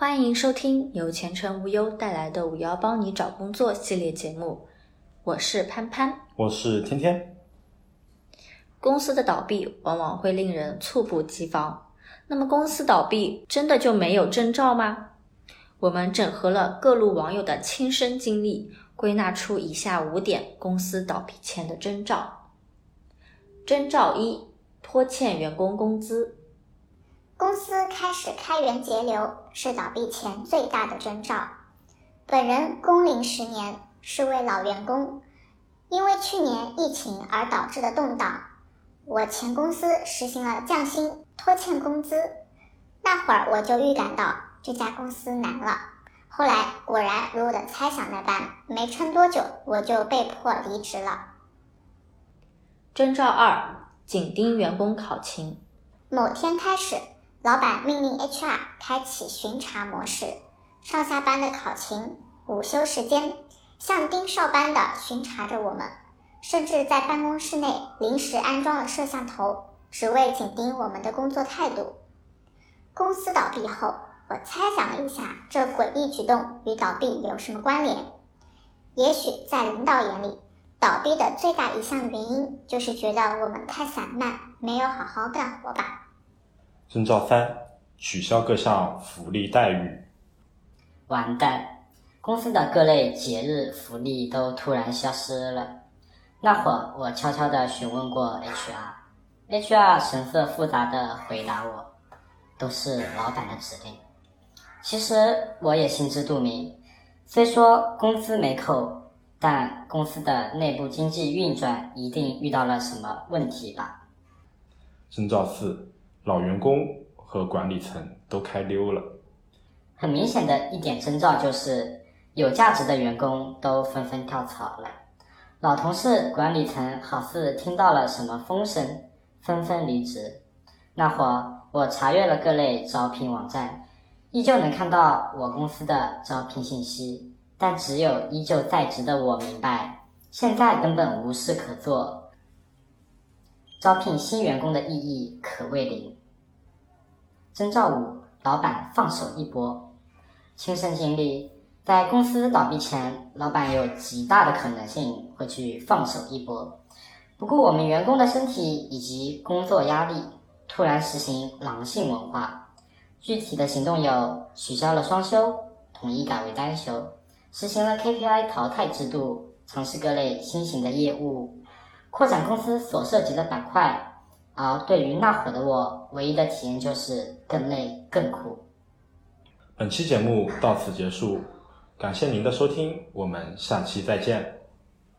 欢迎收听由前程无忧带来的“五幺帮你找工作”系列节目，我是潘潘，我是天天。公司的倒闭往往会令人猝不及防，那么公司倒闭真的就没有征兆吗？我们整合了各路网友的亲身经历，归纳出以下五点公司倒闭前的征兆。征兆一：拖欠员工工资。公司开始开源节流是倒闭前最大的征兆。本人工龄十年，是位老员工，因为去年疫情而导致的动荡，我前公司实行了降薪、拖欠工资。那会儿我就预感到这家公司难了。后来果然如我的猜想那般，没撑多久我就被迫离职了。征兆二：紧盯员工考勤。某天开始。老板命令 HR 开启巡查模式，上下班的考勤、午休时间，像盯梢般的巡查着我们，甚至在办公室内临时安装了摄像头，只为紧盯我们的工作态度。公司倒闭后，我猜想了一下，这诡异举动与倒闭有什么关联？也许在领导眼里，倒闭的最大一项原因就是觉得我们太散漫，没有好好干活吧。征兆三：取消各项福利待遇。完蛋，公司的各类节日福利都突然消失了。那会儿，我悄悄地询问过 HR，HR 神色复杂地回答我：“都是老板的指令。”其实我也心知肚明，虽说工资没扣，但公司的内部经济运转一定遇到了什么问题吧。征兆四。老员工和管理层都开溜了。很明显的一点征兆就是，有价值的员工都纷纷跳槽了。老同事、管理层好似听到了什么风声，纷纷离职。那会儿我查阅了各类招聘网站，依旧能看到我公司的招聘信息，但只有依旧在职的我明白，现在根本无事可做。招聘新员工的意义可谓零。征兆五：老板放手一搏。亲身经历，在公司倒闭前，老板有极大的可能性会去放手一搏，不顾我们员工的身体以及工作压力，突然实行狼性文化。具体的行动有：取消了双休，统一改为单休，实行了 KPI 淘汰制度，尝试各类新型的业务。扩展公司所涉及的板块，而对于那会的我，唯一的体验就是更累更苦。本期节目到此结束，感谢您的收听，我们下期再见。